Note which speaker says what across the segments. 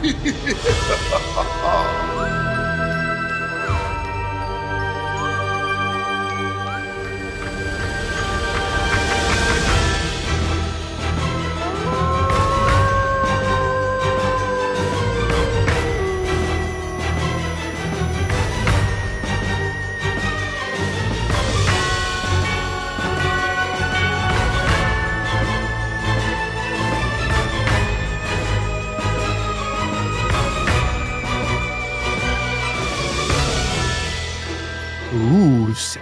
Speaker 1: 嘿嘿嘿哈哈哈哈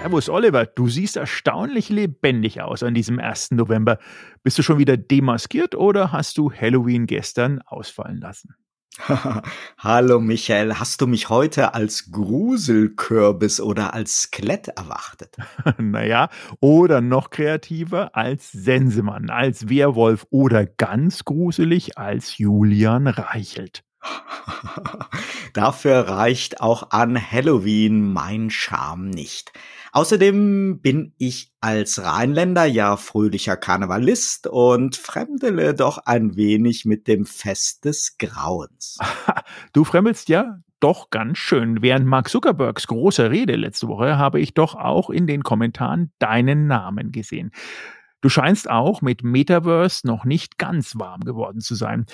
Speaker 1: Servus Oliver, du siehst erstaunlich lebendig aus an diesem 1. November. Bist du schon wieder demaskiert oder hast du Halloween gestern ausfallen lassen?
Speaker 2: Hallo Michael, hast du mich heute als Gruselkürbis oder als Skelett erwartet?
Speaker 1: naja, oder noch kreativer als Sensemann, als Werwolf oder ganz gruselig als Julian Reichelt.
Speaker 2: Dafür reicht auch an Halloween mein Charme nicht. Außerdem bin ich als Rheinländer ja fröhlicher Karnevalist und fremdele doch ein wenig mit dem Fest des Grauens.
Speaker 1: Du fremdelst ja doch ganz schön. Während Mark Zuckerbergs großer Rede letzte Woche habe ich doch auch in den Kommentaren deinen Namen gesehen. Du scheinst auch mit Metaverse noch nicht ganz warm geworden zu sein.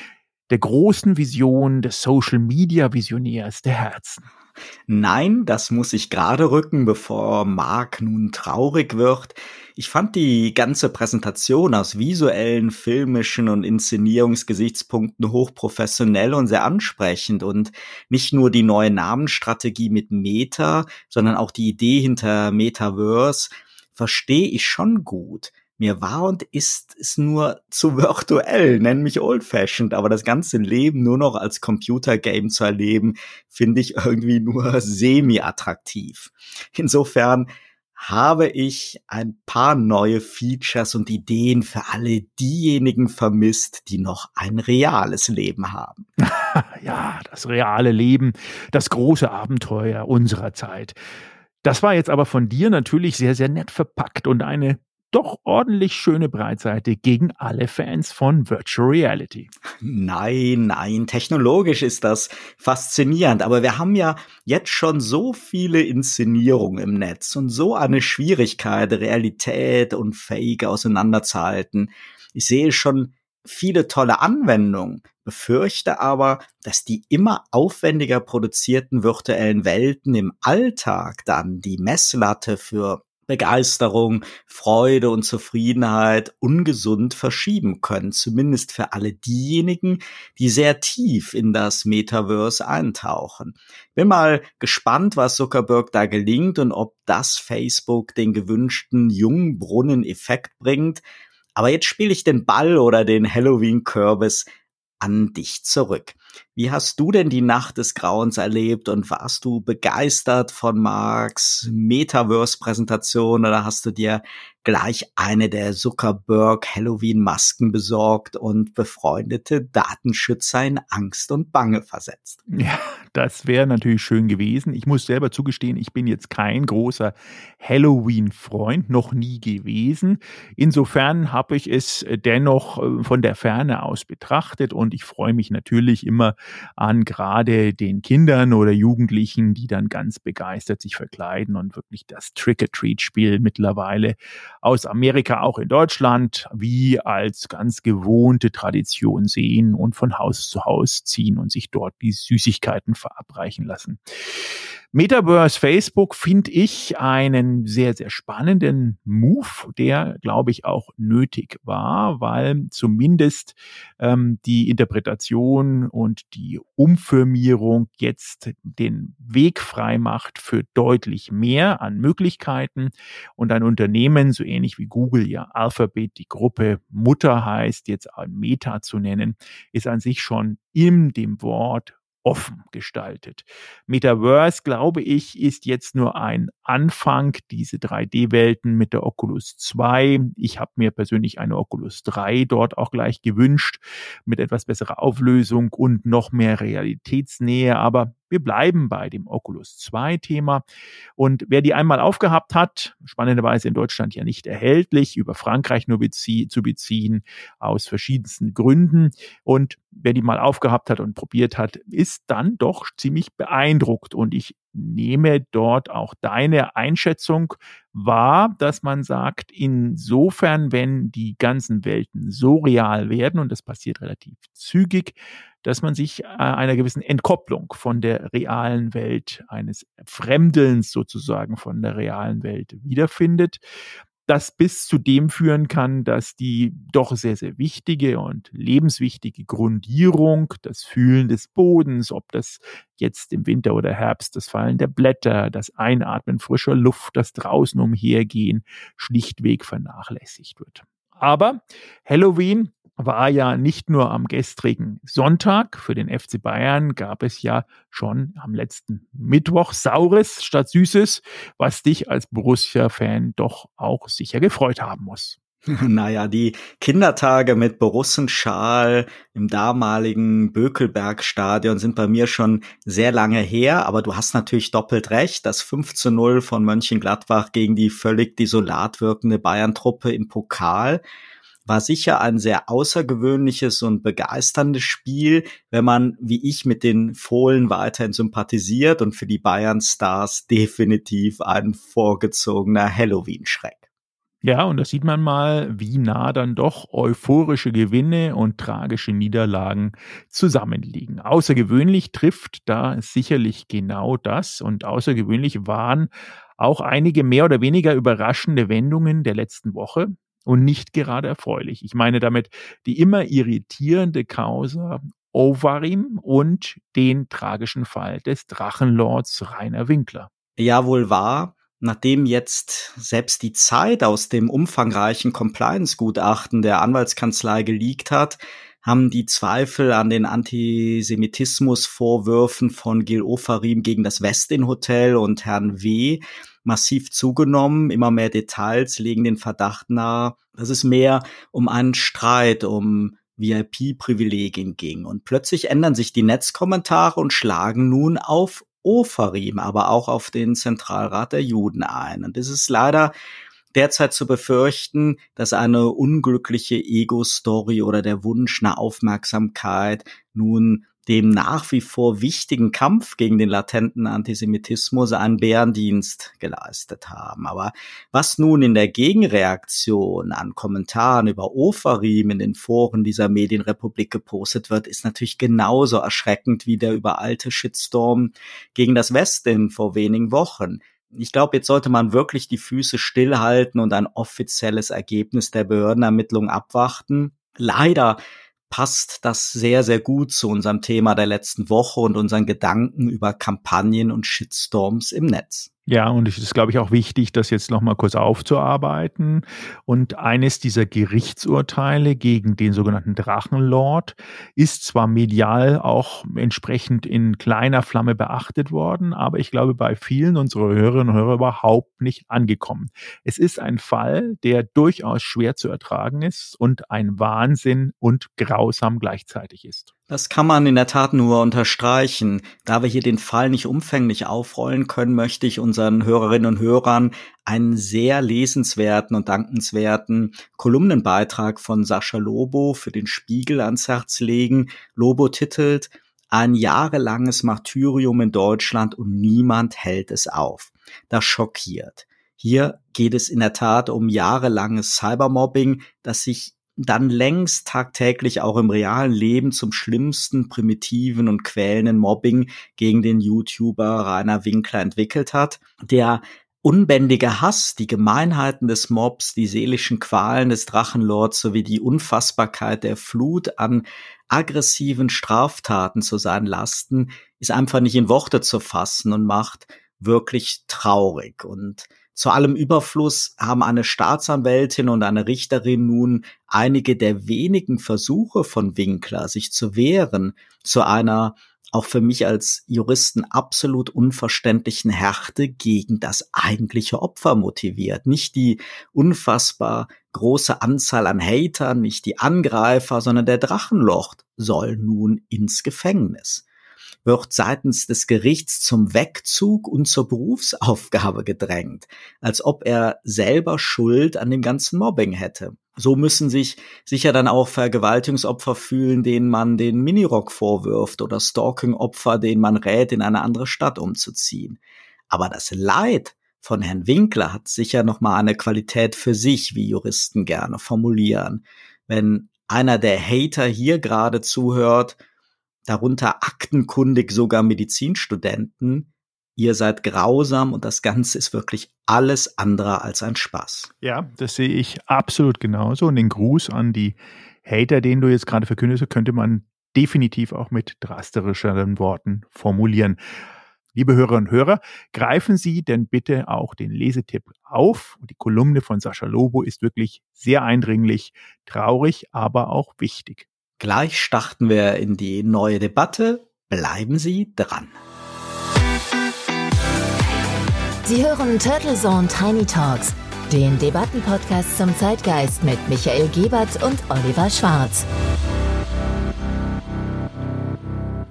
Speaker 1: Der großen Vision des Social Media Visionärs der Herzen.
Speaker 2: Nein, das muss ich gerade rücken, bevor Mark nun traurig wird. Ich fand die ganze Präsentation aus visuellen, filmischen und Inszenierungsgesichtspunkten hochprofessionell und sehr ansprechend und nicht nur die neue Namensstrategie mit Meta, sondern auch die Idee hinter Metaverse verstehe ich schon gut. Mir war und ist es nur zu virtuell, nenn mich old-fashioned, aber das ganze Leben nur noch als Computergame zu erleben, finde ich irgendwie nur semi-attraktiv. Insofern habe ich ein paar neue Features und Ideen für alle diejenigen vermisst, die noch ein reales Leben haben.
Speaker 1: ja, das reale Leben, das große Abenteuer unserer Zeit. Das war jetzt aber von dir natürlich sehr, sehr nett verpackt und eine doch ordentlich schöne Breitseite gegen alle Fans von Virtual Reality.
Speaker 2: Nein, nein, technologisch ist das faszinierend, aber wir haben ja jetzt schon so viele Inszenierungen im Netz und so eine Schwierigkeit, Realität und Fake auseinanderzuhalten. Ich sehe schon viele tolle Anwendungen, befürchte aber, dass die immer aufwendiger produzierten virtuellen Welten im Alltag dann die Messlatte für Begeisterung, Freude und Zufriedenheit ungesund verschieben können, zumindest für alle diejenigen, die sehr tief in das Metaverse eintauchen. Bin mal gespannt, was Zuckerberg da gelingt und ob das Facebook den gewünschten Jungbrunnen-Effekt bringt. Aber jetzt spiele ich den Ball oder den Halloween-Kürbis an dich zurück. Wie hast du denn die Nacht des Grauens erlebt und warst du begeistert von Marks Metaverse-Präsentation oder hast du dir gleich eine der Zuckerberg Halloween-Masken besorgt und befreundete Datenschützer in Angst und Bange versetzt?
Speaker 1: Ja, das wäre natürlich schön gewesen. Ich muss selber zugestehen, ich bin jetzt kein großer Halloween-Freund, noch nie gewesen. Insofern habe ich es dennoch äh, von der Ferne aus betrachtet und ich freue mich natürlich immer an gerade den Kindern oder Jugendlichen, die dann ganz begeistert sich verkleiden und wirklich das Trick-or-Treat-Spiel mittlerweile aus Amerika auch in Deutschland wie als ganz gewohnte Tradition sehen und von Haus zu Haus ziehen und sich dort die Süßigkeiten verabreichen lassen. Metaverse Facebook finde ich einen sehr, sehr spannenden Move, der, glaube ich, auch nötig war, weil zumindest ähm, die Interpretation und die Umfirmierung jetzt den Weg frei macht für deutlich mehr an Möglichkeiten und ein Unternehmen, so ähnlich wie Google ja Alphabet die Gruppe Mutter heißt, jetzt ein Meta zu nennen, ist an sich schon in dem Wort offen gestaltet. Metaverse, glaube ich, ist jetzt nur ein Anfang, diese 3D-Welten mit der Oculus 2. Ich habe mir persönlich eine Oculus 3 dort auch gleich gewünscht, mit etwas besserer Auflösung und noch mehr Realitätsnähe. Aber Wir bleiben bei dem Oculus 2 Thema. Und wer die einmal aufgehabt hat, spannenderweise in Deutschland ja nicht erhältlich, über Frankreich nur bezie zu beziehen, aus verschiedensten Gründen. Und wer die mal aufgehabt hat und probiert hat, ist dann doch ziemlich beeindruckt. Und ich nehme dort auch deine Einschätzung wahr, dass man sagt, insofern, wenn die ganzen Welten so real werden, und das passiert relativ zügig, dass man sich äh, einer gewissen Entkopplung von der realen Welt, eines Fremdelns sozusagen von der realen Welt wiederfindet das bis zu dem führen kann, dass die doch sehr, sehr wichtige und lebenswichtige Grundierung, das Fühlen des Bodens, ob das jetzt im Winter oder Herbst, das Fallen der Blätter, das Einatmen frischer Luft, das draußen umhergehen, schlichtweg vernachlässigt wird. Aber Halloween war ja nicht nur am gestrigen Sonntag. Für den FC Bayern gab es ja schon am letzten Mittwoch Saures statt Süßes, was dich als Borussia-Fan doch auch sicher gefreut haben muss.
Speaker 2: Naja, die Kindertage mit Borussenschal im damaligen Bökelbergstadion sind bei mir schon sehr lange her, aber du hast natürlich doppelt recht. Das 5 zu 0 von Mönchengladbach gegen die völlig desolat wirkende Bayern-Truppe im Pokal war sicher ein sehr außergewöhnliches und begeisterndes Spiel, wenn man, wie ich, mit den Fohlen weiterhin sympathisiert und für die Bayern-Stars definitiv ein vorgezogener Halloween-Schreck.
Speaker 1: Ja, und da sieht man mal, wie nah dann doch euphorische Gewinne und tragische Niederlagen zusammenliegen. Außergewöhnlich trifft da sicherlich genau das und außergewöhnlich waren auch einige mehr oder weniger überraschende Wendungen der letzten Woche und nicht gerade erfreulich. Ich meine damit die immer irritierende Causa Ovarim und den tragischen Fall des Drachenlords Rainer Winkler.
Speaker 2: Ja, wohl wahr. Nachdem jetzt selbst die Zeit aus dem umfangreichen Compliance-Gutachten der Anwaltskanzlei geleakt hat, haben die Zweifel an den Antisemitismusvorwürfen von Gil Ofarim gegen das Westin Hotel und Herrn W massiv zugenommen. Immer mehr Details legen den Verdacht nahe, dass es mehr um einen Streit um VIP-Privilegien ging. Und plötzlich ändern sich die Netzkommentare und schlagen nun auf Ofarim, aber auch auf den Zentralrat der Juden ein. Und es ist leider derzeit zu befürchten, dass eine unglückliche Ego-Story oder der Wunsch nach Aufmerksamkeit nun dem nach wie vor wichtigen Kampf gegen den latenten Antisemitismus einen Bärendienst geleistet haben. Aber was nun in der Gegenreaktion an Kommentaren über Ofarim in den Foren dieser Medienrepublik gepostet wird, ist natürlich genauso erschreckend wie der überalte Shitstorm gegen das Westin vor wenigen Wochen. Ich glaube, jetzt sollte man wirklich die Füße stillhalten und ein offizielles Ergebnis der Behördenermittlung abwarten. Leider passt das sehr, sehr gut zu unserem Thema der letzten Woche und unseren Gedanken über Kampagnen und Shitstorms im Netz.
Speaker 1: Ja, und es ist, glaube ich, auch wichtig, das jetzt nochmal kurz aufzuarbeiten. Und eines dieser Gerichtsurteile gegen den sogenannten Drachenlord ist zwar medial auch entsprechend in kleiner Flamme beachtet worden, aber ich glaube, bei vielen unserer Hörerinnen und Hörer überhaupt nicht angekommen. Es ist ein Fall, der durchaus schwer zu ertragen ist und ein Wahnsinn und grausam gleichzeitig ist.
Speaker 2: Das kann man in der Tat nur unterstreichen. Da wir hier den Fall nicht umfänglich aufrollen können, möchte ich unseren Hörerinnen und Hörern einen sehr lesenswerten und dankenswerten Kolumnenbeitrag von Sascha Lobo für den Spiegel ans Herz legen. Lobo titelt ein jahrelanges Martyrium in Deutschland und niemand hält es auf. Das schockiert. Hier geht es in der Tat um jahrelanges Cybermobbing, das sich dann längst tagtäglich auch im realen Leben zum schlimmsten, primitiven und quälenden Mobbing gegen den YouTuber Rainer Winkler entwickelt hat, der unbändige Hass, die Gemeinheiten des Mobs, die seelischen Qualen des Drachenlords sowie die Unfassbarkeit der Flut an aggressiven Straftaten zu seinen Lasten ist einfach nicht in Worte zu fassen und macht wirklich traurig. Und zu allem Überfluss haben eine Staatsanwältin und eine Richterin nun einige der wenigen Versuche von Winkler, sich zu wehren, zu einer auch für mich als Juristen absolut unverständlichen Härte gegen das eigentliche Opfer motiviert. Nicht die unfassbar große Anzahl an Hatern, nicht die Angreifer, sondern der Drachenloch soll nun ins Gefängnis. Wird seitens des Gerichts zum Wegzug und zur Berufsaufgabe gedrängt, als ob er selber Schuld an dem ganzen Mobbing hätte. So müssen sich sicher dann auch Vergewaltigungsopfer fühlen, denen man den Minirock vorwirft oder Stalking-Opfer, denen man rät, in eine andere Stadt umzuziehen. Aber das Leid von Herrn Winkler hat sicher nochmal eine Qualität für sich, wie Juristen gerne formulieren. Wenn einer der Hater hier gerade zuhört, darunter aktenkundig sogar Medizinstudenten, ihr seid grausam und das Ganze ist wirklich alles andere als ein Spaß.
Speaker 1: Ja, das sehe ich absolut genauso. Und den Gruß an die Hater, den du jetzt gerade verkündest, könnte man definitiv auch mit drastischeren Worten formulieren. Liebe Hörerinnen und Hörer, greifen Sie denn bitte auch den Lesetipp auf. Die Kolumne von Sascha Lobo ist wirklich sehr eindringlich, traurig, aber auch wichtig.
Speaker 2: Gleich starten wir in die neue Debatte. Bleiben Sie dran.
Speaker 3: Sie hören Turtle Zone Tiny Talks, den Debattenpodcast zum Zeitgeist mit Michael Gebert und Oliver Schwarz.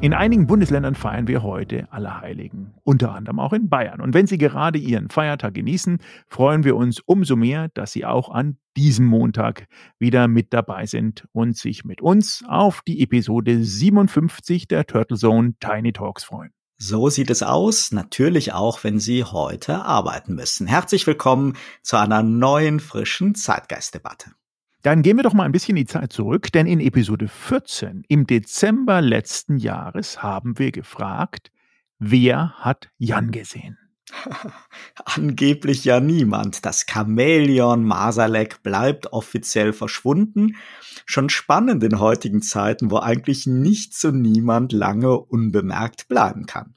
Speaker 1: In einigen Bundesländern feiern wir heute Allerheiligen, unter anderem auch in Bayern. Und wenn Sie gerade Ihren Feiertag genießen, freuen wir uns umso mehr, dass Sie auch an diesem Montag wieder mit dabei sind und sich mit uns auf die Episode 57 der Turtle Zone Tiny Talks freuen.
Speaker 2: So sieht es aus, natürlich auch, wenn Sie heute arbeiten müssen. Herzlich willkommen zu einer neuen, frischen Zeitgeistdebatte.
Speaker 1: Dann gehen wir doch mal ein bisschen die Zeit zurück, denn in Episode 14 im Dezember letzten Jahres haben wir gefragt, wer hat Jan gesehen?
Speaker 2: Angeblich ja niemand. Das Chamäleon Masalek bleibt offiziell verschwunden. Schon spannend in heutigen Zeiten, wo eigentlich nichts und niemand lange unbemerkt bleiben kann.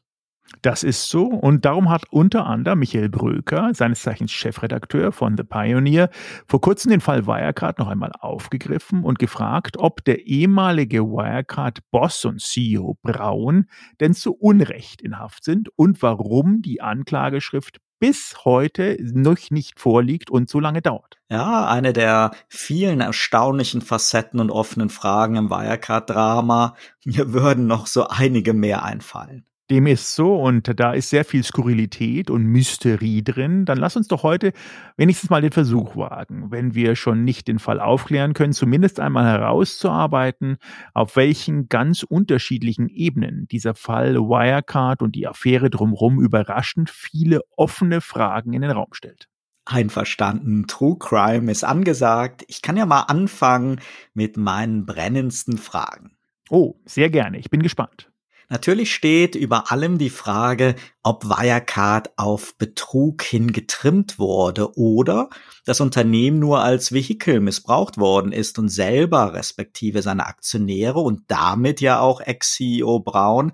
Speaker 1: Das ist so und darum hat unter anderem Michael Bröker, seines Zeichens Chefredakteur von The Pioneer, vor kurzem den Fall Wirecard noch einmal aufgegriffen und gefragt, ob der ehemalige Wirecard-Boss und CEO Braun denn zu Unrecht in Haft sind und warum die Anklageschrift bis heute noch nicht vorliegt und so lange dauert.
Speaker 2: Ja, eine der vielen erstaunlichen Facetten und offenen Fragen im Wirecard-Drama. Mir würden noch so einige mehr einfallen.
Speaker 1: Dem ist so und da ist sehr viel Skurrilität und Mysterie drin. Dann lass uns doch heute wenigstens mal den Versuch wagen, wenn wir schon nicht den Fall aufklären können, zumindest einmal herauszuarbeiten, auf welchen ganz unterschiedlichen Ebenen dieser Fall Wirecard und die Affäre drumherum überraschend viele offene Fragen in den Raum stellt.
Speaker 2: Einverstanden, True Crime ist angesagt. Ich kann ja mal anfangen mit meinen brennendsten Fragen.
Speaker 1: Oh, sehr gerne. Ich bin gespannt.
Speaker 2: Natürlich steht über allem die Frage, ob Wirecard auf Betrug hin getrimmt wurde oder das Unternehmen nur als Vehikel missbraucht worden ist und selber respektive seine Aktionäre und damit ja auch Ex-CEO Braun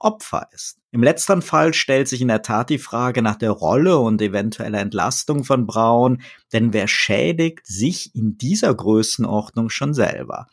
Speaker 2: Opfer ist. Im letzten Fall stellt sich in der Tat die Frage nach der Rolle und eventueller Entlastung von Braun, denn wer schädigt sich in dieser Größenordnung schon selber?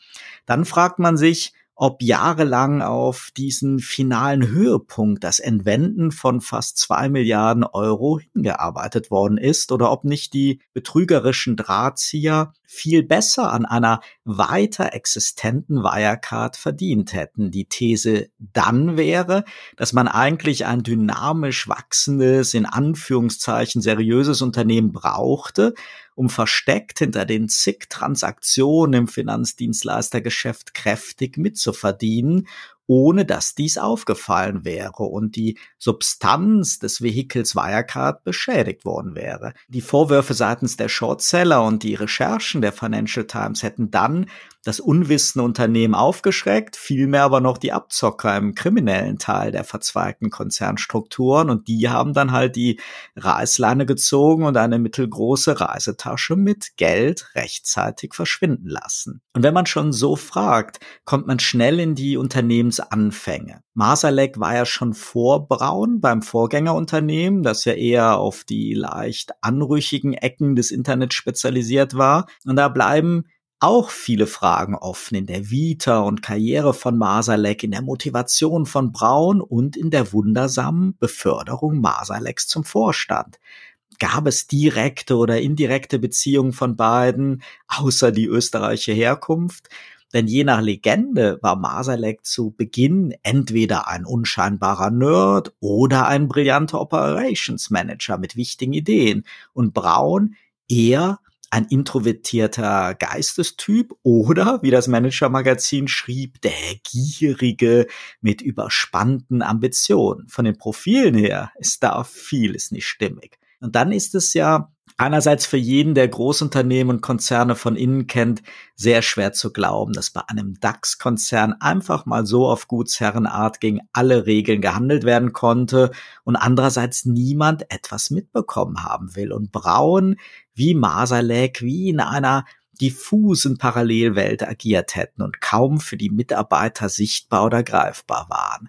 Speaker 2: Dann fragt man sich, ob jahrelang auf diesen finalen Höhepunkt, das Entwenden von fast zwei Milliarden Euro hingearbeitet worden ist oder ob nicht die betrügerischen Drahtzieher viel besser an einer weiter existenten Wirecard verdient hätten. Die These dann wäre, dass man eigentlich ein dynamisch wachsendes, in Anführungszeichen seriöses Unternehmen brauchte, um versteckt hinter den zig Transaktionen im Finanzdienstleistergeschäft kräftig mitzuverdienen ohne dass dies aufgefallen wäre und die Substanz des Vehikels Wirecard beschädigt worden wäre. Die Vorwürfe seitens der Shortseller und die Recherchen der Financial Times hätten dann das unwissende Unternehmen aufgeschreckt, vielmehr aber noch die Abzocker im kriminellen Teil der verzweigten Konzernstrukturen und die haben dann halt die Reißleine gezogen und eine mittelgroße Reisetasche mit Geld rechtzeitig verschwinden lassen. Und wenn man schon so fragt, kommt man schnell in die Unternehmensanfänge. Masalek war ja schon vor Braun beim Vorgängerunternehmen, das ja eher auf die leicht anrüchigen Ecken des Internets spezialisiert war. Und da bleiben auch viele Fragen offen in der Vita und Karriere von Masalek, in der Motivation von Braun und in der wundersamen Beförderung Masaleks zum Vorstand. Gab es direkte oder indirekte Beziehungen von beiden, außer die österreichische Herkunft? Denn je nach Legende war Masalek zu Beginn entweder ein unscheinbarer Nerd oder ein brillanter Operations Manager mit wichtigen Ideen und Braun eher ein introvertierter Geistestyp oder, wie das Manager-Magazin schrieb, der Gierige mit überspannten Ambitionen. Von den Profilen her ist da vieles nicht stimmig. Und dann ist es ja einerseits für jeden, der Großunternehmen und Konzerne von innen kennt, sehr schwer zu glauben, dass bei einem DAX-Konzern einfach mal so auf Gutsherrenart gegen alle Regeln gehandelt werden konnte und andererseits niemand etwas mitbekommen haben will. Und Braun wie Masalek, wie in einer diffusen Parallelwelt agiert hätten und kaum für die Mitarbeiter sichtbar oder greifbar waren.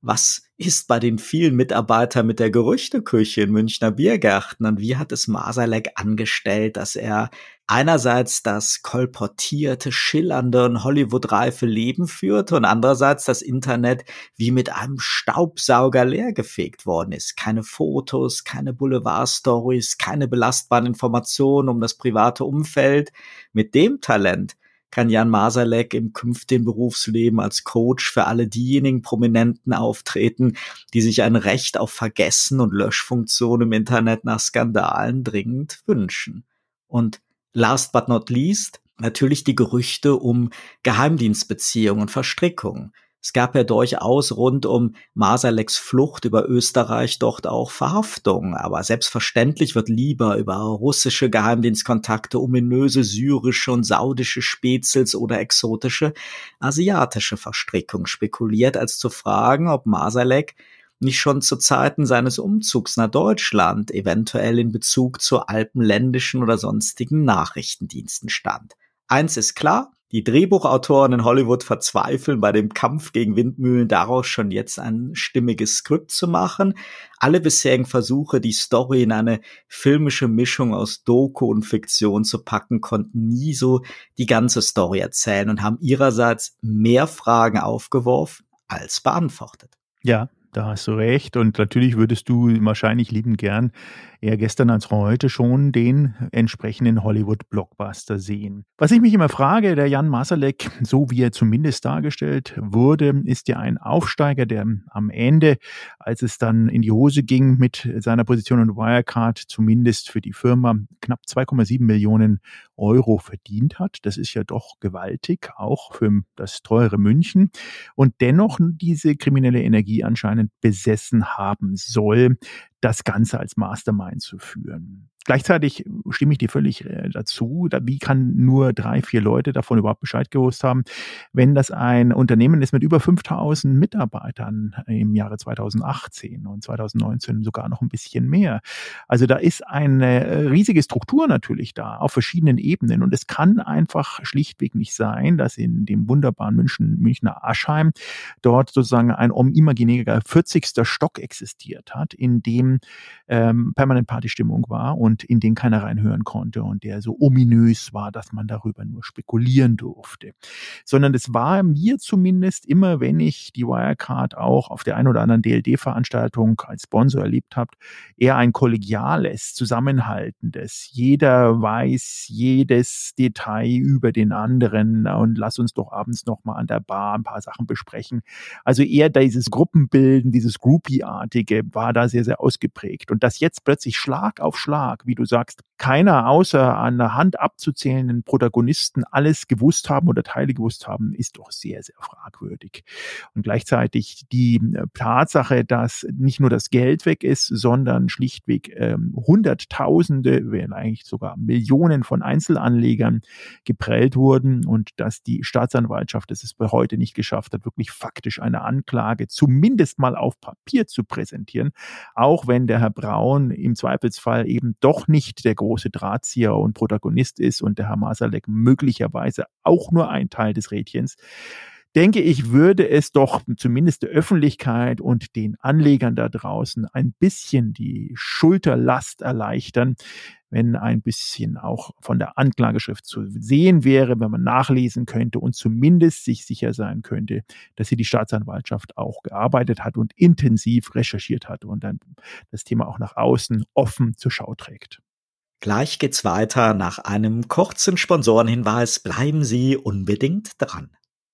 Speaker 2: Was ist bei den vielen Mitarbeitern mit der Gerüchteküche in Münchner Biergärten und wie hat es Masalek angestellt, dass er einerseits das kolportierte, schillernde und Hollywood-reife Leben führte und andererseits das Internet wie mit einem Staubsauger leergefegt worden ist. Keine Fotos, keine Boulevard-Stories, keine belastbaren Informationen um das private Umfeld. Mit dem Talent kann Jan Masalek im künftigen Berufsleben als Coach für alle diejenigen Prominenten auftreten, die sich ein Recht auf Vergessen und Löschfunktion im Internet nach Skandalen dringend wünschen. Und last but not least natürlich die Gerüchte um Geheimdienstbeziehungen und Verstrickungen. Es gab ja durchaus rund um Masaleks Flucht über Österreich dort auch Verhaftungen, aber selbstverständlich wird lieber über russische Geheimdienstkontakte, ominöse syrische und saudische Spezels oder exotische asiatische Verstrickungen spekuliert, als zu fragen, ob Masalek nicht schon zu Zeiten seines Umzugs nach Deutschland eventuell in Bezug zu alpenländischen oder sonstigen Nachrichtendiensten stand. Eins ist klar, die Drehbuchautoren in Hollywood verzweifeln bei dem Kampf gegen Windmühlen daraus schon jetzt ein stimmiges Skript zu machen. Alle bisherigen Versuche, die Story in eine filmische Mischung aus Doku und Fiktion zu packen, konnten nie so die ganze Story erzählen und haben ihrerseits mehr Fragen aufgeworfen als beantwortet.
Speaker 1: Ja, da hast du recht. Und natürlich würdest du wahrscheinlich lieben gern eher gestern als heute schon den entsprechenden Hollywood-Blockbuster sehen. Was ich mich immer frage, der Jan Masalek, so wie er zumindest dargestellt wurde, ist ja ein Aufsteiger, der am Ende, als es dann in die Hose ging mit seiner Position in Wirecard, zumindest für die Firma knapp 2,7 Millionen Euro verdient hat. Das ist ja doch gewaltig, auch für das teure München. Und dennoch diese kriminelle Energie anscheinend besessen haben soll das Ganze als Mastermind zu führen. Gleichzeitig stimme ich dir völlig äh, dazu. Wie kann nur drei, vier Leute davon überhaupt Bescheid gewusst haben, wenn das ein Unternehmen ist mit über 5000 Mitarbeitern im Jahre 2018 und 2019 sogar noch ein bisschen mehr. Also da ist eine äh, riesige Struktur natürlich da auf verschiedenen Ebenen und es kann einfach schlichtweg nicht sein, dass in dem wunderbaren München, Münchner Aschheim dort sozusagen ein um imaginärer 40. Stock existiert hat, in dem ähm, permanent Partystimmung war und in den keiner reinhören konnte und der so ominös war, dass man darüber nur spekulieren durfte. Sondern es war mir zumindest immer, wenn ich die Wirecard auch auf der einen oder anderen DLD-Veranstaltung als Sponsor erlebt habe, eher ein kollegiales, zusammenhaltendes. Jeder weiß jedes Detail über den anderen und lass uns doch abends noch mal an der Bar ein paar Sachen besprechen. Also eher dieses Gruppenbilden, dieses Groupie-artige war da sehr, sehr ausgeprägt. Und das jetzt plötzlich Schlag auf Schlag wie du sagst, keiner außer an der Hand abzuzählenden Protagonisten alles gewusst haben oder Teile gewusst haben, ist doch sehr, sehr fragwürdig. Und gleichzeitig die äh, Tatsache, dass nicht nur das Geld weg ist, sondern schlichtweg ähm, Hunderttausende, wenn eigentlich sogar Millionen von Einzelanlegern geprellt wurden und dass die Staatsanwaltschaft es bis heute nicht geschafft hat, wirklich faktisch eine Anklage zumindest mal auf Papier zu präsentieren, auch wenn der Herr Braun im Zweifelsfall eben doch doch nicht der große Drahtzieher und Protagonist ist und der Herr Masalek möglicherweise auch nur ein Teil des Rädchens, denke ich, würde es doch zumindest der Öffentlichkeit und den Anlegern da draußen ein bisschen die Schulterlast erleichtern, wenn ein bisschen auch von der Anklageschrift zu sehen wäre, wenn man nachlesen könnte und zumindest sich sicher sein könnte, dass hier die Staatsanwaltschaft auch gearbeitet hat und intensiv recherchiert hat und dann das Thema auch nach außen offen zur Schau trägt.
Speaker 2: Gleich geht's weiter nach einem kurzen Sponsorenhinweis. Bleiben Sie unbedingt dran.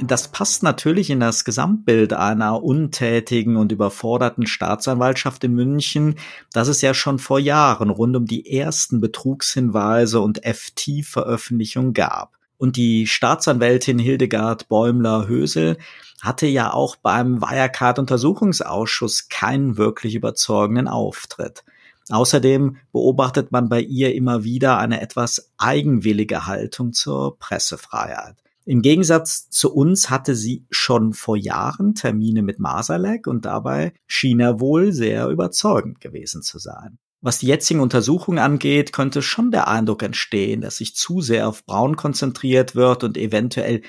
Speaker 2: Das passt natürlich in das Gesamtbild einer untätigen und überforderten Staatsanwaltschaft in München, das es ja schon vor Jahren rund um die ersten Betrugshinweise und FT-Veröffentlichungen gab. Und die Staatsanwältin Hildegard Bäumler-Hösel hatte ja auch beim Wirecard-Untersuchungsausschuss keinen wirklich überzeugenden Auftritt. Außerdem beobachtet man bei ihr immer wieder eine etwas eigenwillige Haltung zur Pressefreiheit. Im Gegensatz zu uns hatte sie schon vor Jahren Termine mit Masalek und dabei schien er wohl sehr überzeugend gewesen zu sein. Was die jetzigen Untersuchungen angeht, könnte schon der Eindruck entstehen, dass sich zu sehr auf Braun konzentriert wird und eventuell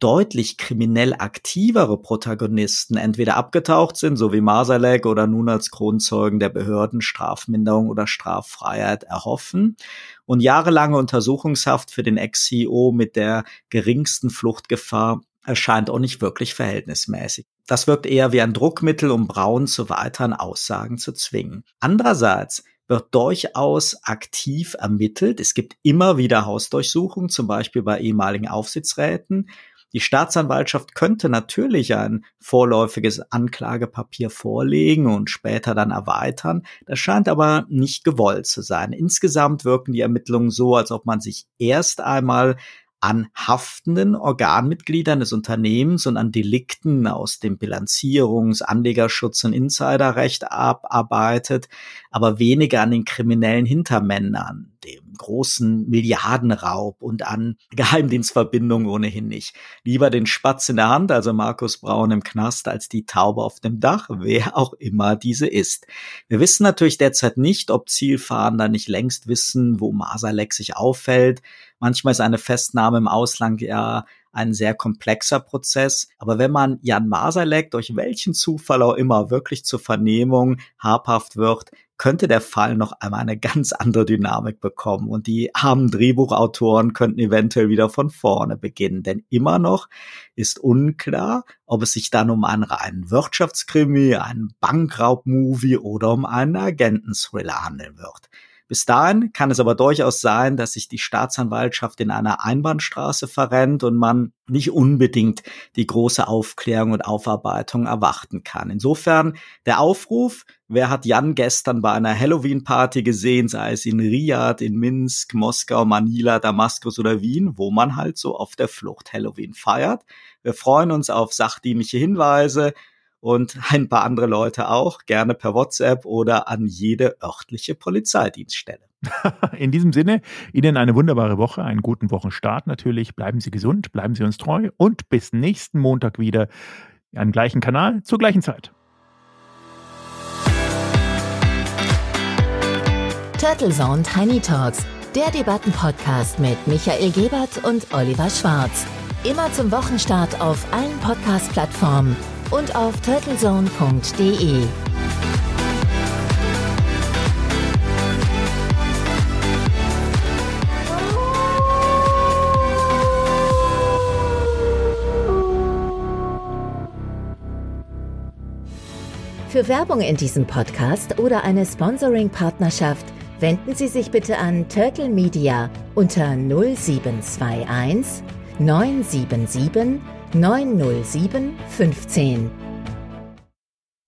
Speaker 2: deutlich kriminell aktivere Protagonisten entweder abgetaucht sind, so wie Masalek oder nun als Kronzeugen der Behörden Strafminderung oder Straffreiheit erhoffen und jahrelange Untersuchungshaft für den Ex-CEO mit der geringsten Fluchtgefahr erscheint auch nicht wirklich verhältnismäßig. Das wirkt eher wie ein Druckmittel, um Braun zu weiteren Aussagen zu zwingen. Andererseits wird durchaus aktiv ermittelt. Es gibt immer wieder Hausdurchsuchungen, zum Beispiel bei ehemaligen Aufsichtsräten. Die Staatsanwaltschaft könnte natürlich ein vorläufiges Anklagepapier vorlegen und später dann erweitern. Das scheint aber nicht gewollt zu sein. Insgesamt wirken die Ermittlungen so, als ob man sich erst einmal an haftenden Organmitgliedern des Unternehmens und an Delikten aus dem Bilanzierungs-, Anlegerschutz- und Insiderrecht abarbeitet, aber weniger an den kriminellen Hintermännern, großen Milliardenraub und an Geheimdienstverbindungen ohnehin nicht. Lieber den Spatz in der Hand, also Markus Braun im Knast, als die Taube auf dem Dach, wer auch immer diese ist. Wir wissen natürlich derzeit nicht, ob Zielfahnder nicht längst wissen, wo Masalek sich auffällt. Manchmal ist eine Festnahme im Ausland ja ein sehr komplexer Prozess. Aber wenn man Jan Masalek durch welchen Zufall auch immer wirklich zur Vernehmung habhaft wird, könnte der Fall noch einmal eine ganz andere Dynamik bekommen und die armen Drehbuchautoren könnten eventuell wieder von vorne beginnen. Denn immer noch ist unklar, ob es sich dann um einen reinen Wirtschaftskrimi, einen Bankraubmovie oder um einen Agententhriller handeln wird. Bis dahin kann es aber durchaus sein, dass sich die Staatsanwaltschaft in einer Einbahnstraße verrennt und man nicht unbedingt die große Aufklärung und Aufarbeitung erwarten kann. Insofern der Aufruf, wer hat Jan gestern bei einer Halloween-Party gesehen, sei es in Riyadh, in Minsk, Moskau, Manila, Damaskus oder Wien, wo man halt so auf der Flucht Halloween feiert. Wir freuen uns auf sachdienliche Hinweise, und ein paar andere Leute auch, gerne per WhatsApp oder an jede örtliche Polizeidienststelle.
Speaker 1: In diesem Sinne, Ihnen eine wunderbare Woche, einen guten Wochenstart natürlich. Bleiben Sie gesund, bleiben Sie uns treu und bis nächsten Montag wieder am gleichen Kanal zur gleichen Zeit.
Speaker 3: Turtle Zone Tiny Talks, der Debattenpodcast mit Michael Gebert und Oliver Schwarz. Immer zum Wochenstart auf allen Podcast-Plattformen und auf turtlezone.de. Für Werbung in diesem Podcast oder eine Sponsoring-Partnerschaft wenden Sie sich bitte an Turtle Media unter 0721 977 907 15.